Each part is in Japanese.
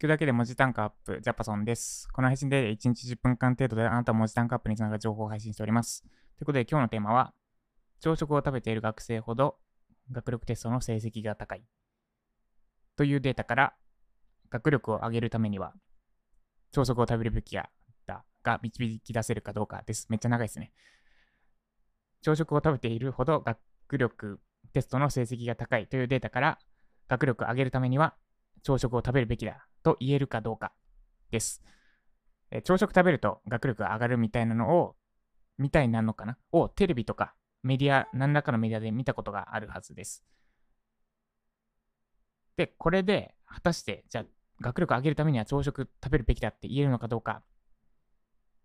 聞くだけで文字単価アップ、ジャパソンです。この配信で1日10分間程度であなた文字単価アップにつながる情報を配信しております。ということで今日のテーマは、朝食を食べている学生ほど学力テストの成績が高いというデータから学力を上げるためには朝食を食べるべきやだが導き出せるかどうかです。めっちゃ長いですね。朝食を食べているほど学力テストの成績が高いというデータから学力を上げるためには朝食を食べるべきだと言えるかどうかです。え朝食食べると学力が上がるみたいなのを、みたいなのかな？をテレビとかメディア、何らかのメディアで見たことがあるはずです。で、これで果たして、じゃあ学力上げるためには朝食食べるべきだって言えるのかどうか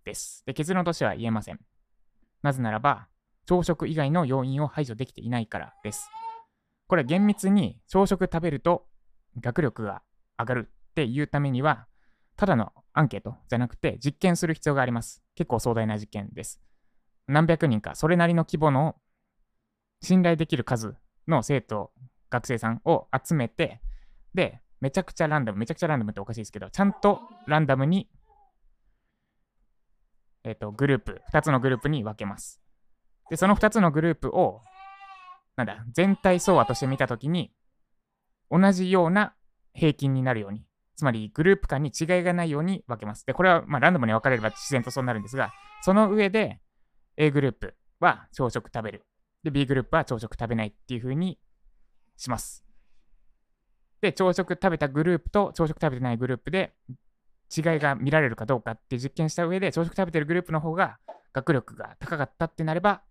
です。で、結論としては言えません。なぜならば、朝食以外の要因を排除できていないからです。これ厳密に朝食食べると学力が上がるっていうためには、ただのアンケートじゃなくて実験する必要があります。結構壮大な実験です。何百人か、それなりの規模の信頼できる数の生徒、学生さんを集めて、で、めちゃくちゃランダム、めちゃくちゃランダムっておかしいですけど、ちゃんとランダムに、えっ、ー、と、グループ、2つのグループに分けます。で、その2つのグループを、なんだ、全体総和として見たときに、同じような平均になるように、つまりグループ間に違いがないように分けます。で、これはまランダムに分かれれば自然とそうなるんですが、その上で A グループは朝食食べる。で、B グループは朝食食べないっていう風にします。で、朝食食べたグループと朝食食べてないグループで違いが見られるかどうかって実験した上で、朝食食べてるグループの方が学力が高かったってなれば、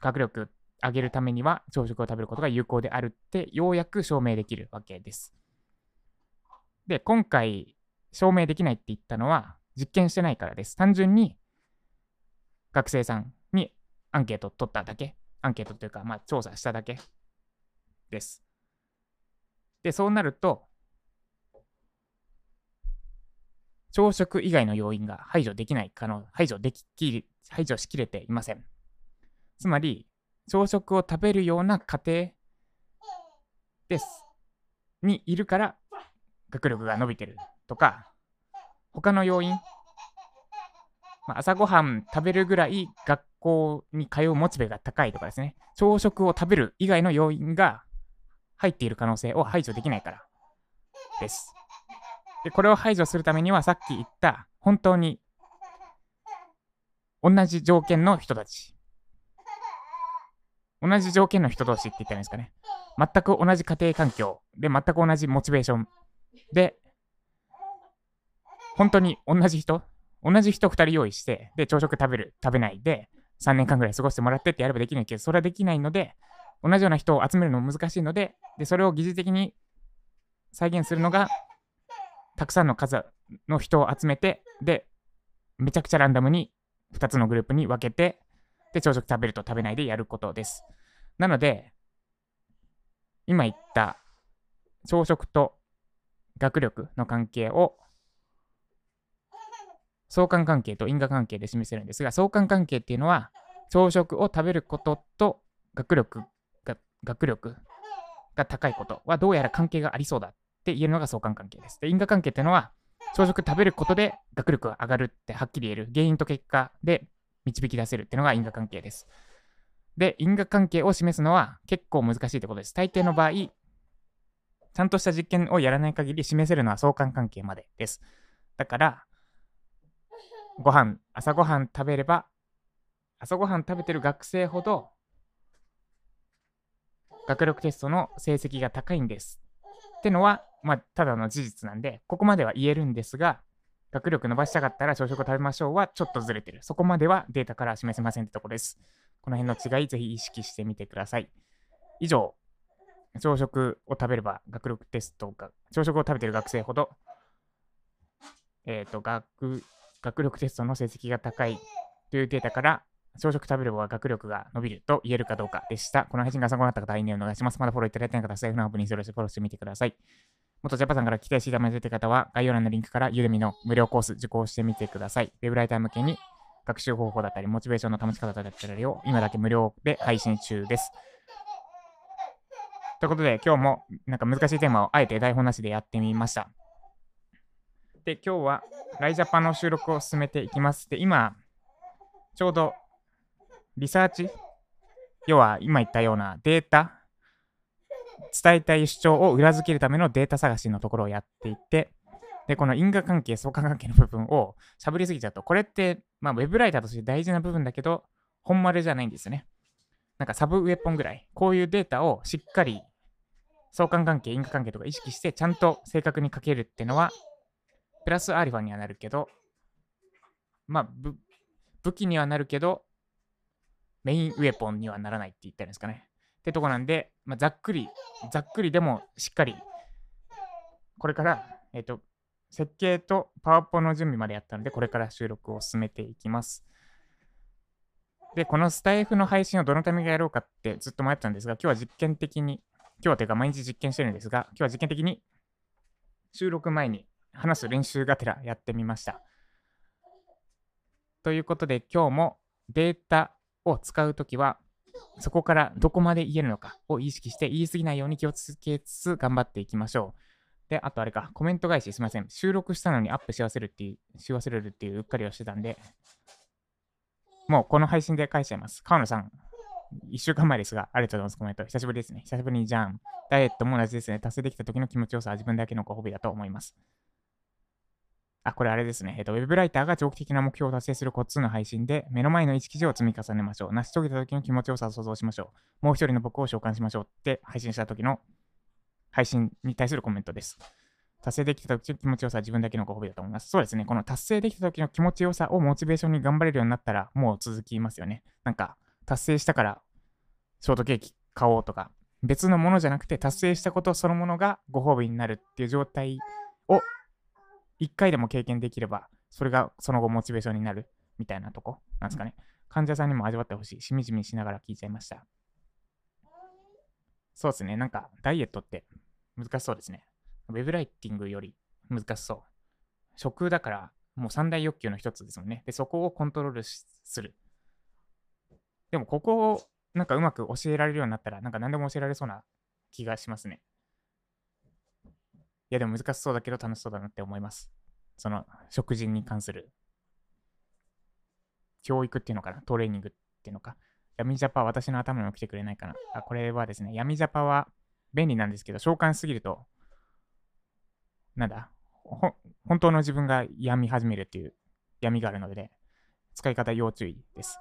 学力上げるためには朝食を食べることが有効であるってようやく証明できるわけです。で、今回証明できないって言ったのは実験してないからです。単純に学生さんにアンケート取っただけ、アンケートというか、まあ、調査しただけです。で、そうなると、朝食以外の要因が排除できない可能、排除できき、排除しきれていません。つまり、朝食を食べるような家庭です。にいるから学力が伸びてるとか、他の要因、まあ、朝ごはん食べるぐらい学校に通うモチベが高いとかですね、朝食を食べる以外の要因が入っている可能性を排除できないからです。で、これを排除するためにはさっき言った本当に同じ条件の人たち同じ条件の人同士って言ったらいいんですかね。全く同じ家庭環境で、全く同じモチベーションで、本当に同じ人、同じ人2人用意して、で、朝食食べる、食べないで、3年間ぐらい過ごしてもらってってやればできないけど、それはできないので、同じような人を集めるのも難しいので、で、それを疑似的に再現するのが、たくさんの数の人を集めて、で、めちゃくちゃランダムに2つのグループに分けて、で、朝食食べると食べないでやることです。なので、今言った朝食と学力の関係を相関関係と因果関係で示せるんですが、相関関係っていうのは、朝食を食べることと学力が学力が高いことはどうやら関係がありそうだって言えるのが相関関係です。で、因果関係っていうのは、朝食食べることで学力が上がるってはっきり言える原因と結果で導き出せるっていうのが因果関係です。で、因果関係を示すのは結構難しいってことです。大抵の場合、ちゃんとした実験をやらない限り示せるのは相関関係までです。だから、ご飯、朝ごはん食べれば、朝ごはん食べてる学生ほど、学力テストの成績が高いんです。ってのは、まあ、ただの事実なんで、ここまでは言えるんですが、学力伸ばしたかったら朝食を食べましょうはちょっとずれてる。そこまではデータから示せませんってところです。この辺の違い、ぜひ意識してみてください。以上、朝食を食べれば学力テストが、朝食を食べてる学生ほど、えっ、ー、と、学、学力テストの成績が高いというデータから、朝食食べれば学力が伸びると言えるかどうかでした。この配信が参考になった方は、いいねお願いします。まだフォローいただいてない方は、財布のアップにそれしてフォローしてみてください。元ジャパさんから期待していただいている方は、概要欄のリンクからユーデミの無料コース受講してみてください。ウェブライター向けに学習方法だったり、モチベーションの保ち方だったりを今だけ無料で配信中です。ということで、今日もなんか難しいテーマをあえて台本なしでやってみました。で、今日はライジャパンの収録を進めていきます。で、今、ちょうどリサーチ、要は今言ったようなデータ、伝えたい主張を裏付けるためのデータ探しのところをやっていて、で、この因果関係、相関関係の部分をしゃぶりすぎちゃうと、これって、まあ、ウェブライターとして大事な部分だけど、本丸じゃないんですよね。なんかサブウェポンぐらい、こういうデータをしっかり相関関係、因果関係とか意識して、ちゃんと正確に書けるってのは、プラスアルファにはなるけど、まあ、武器にはなるけど、メインウェポンにはならないって言ったんですかね。ってとこなんで、まあ、ざっくり、ざっくりでもしっかり、これから、えっ、と、設計とパワポの準備までやったので、これから収録を進めていきます。で、このスタイフの配信をどのタイミングやろうかってずっと迷ったんですが、今日は実験的に、今日はというか毎日実験してるんですが、今日は実験的に収録前に話す練習がてらやってみました。ということで、今日もデータを使うときは、そこからどこまで言えるのかを意識して言い過ぎないように気をつけつつ頑張っていきましょう。で、あとあれか、コメント返しすみません。収録したのにアップし忘れるっていう、し忘れるっていううっかりをしてたんで、もうこの配信で返しちゃいます。川野さん、1週間前ですが、ありがとうございます。コメント。久しぶりですね。久しぶりにじゃん。ダイエットも同じですね。達成できた時の気持ちよさは自分だけのご褒美だと思います。あ、これあれですね。えっと、ウェブライターが長期的な目標を達成するコツの配信で、目の前の1記事を積み重ねましょう。成し遂げた時の気持ちよさを想像しましょう。もう一人の僕を召喚しましょうって配信した時の配信に対するコメントです。達成できた時の気持ちよさは自分だけのご褒美だと思います。そうですね。この達成できた時の気持ちよさをモチベーションに頑張れるようになったら、もう続きますよね。なんか、達成したから、ショートケーキ買おうとか、別のものじゃなくて、達成したことそのものがご褒美になるっていう状態を一回でも経験できれば、それがその後モチベーションになるみたいなとこなんですかね。患者さんにも味わってほしい。しみじみしながら聞いちゃいました。そうですね。なんか、ダイエットって難しそうですね。ウェブライティングより難しそう。食だから、もう三大欲求の一つですもんね。で、そこをコントロールする。でも、ここをなんかうまく教えられるようになったら、なんか何でも教えられそうな気がしますね。いや、でも難しそうだけど楽しそうだなって思います。その、食事に関する教育っていうのかな？トレーニングっていうのか？闇ジャパ私の頭にも来てくれないかなあ、これはですね、闇ジャパは便利なんですけど、召喚すぎると、なんだ、本当の自分が病み始めるっていう闇があるので、使い方要注意です。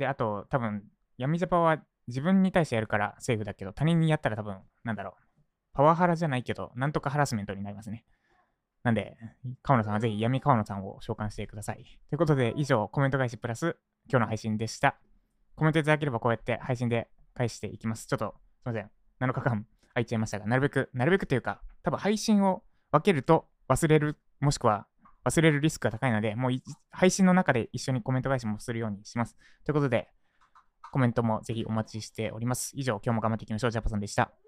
で、あと、多分、闇ジャパは自分に対してやるからセーフだけど、他人にやったら多分、なんだろう、パワハラじゃないけど、なんとかハラスメントになりますね。なんで、川野さんはぜひ闇川野さんを召喚してください。ということで、以上、コメント返しプラス今日の配信でした。コメントいただければこうやって配信で返していきます。ちょっと、すいません。7日間空いちゃいましたが、なるべく、なるべくというか、多分配信を分けると忘れる、もしくは忘れるリスクが高いので、もう配信の中で一緒にコメント返しもするようにします。ということで、コメントもぜひお待ちしております。以上、今日も頑張っていきましょう。ジャパさんでした。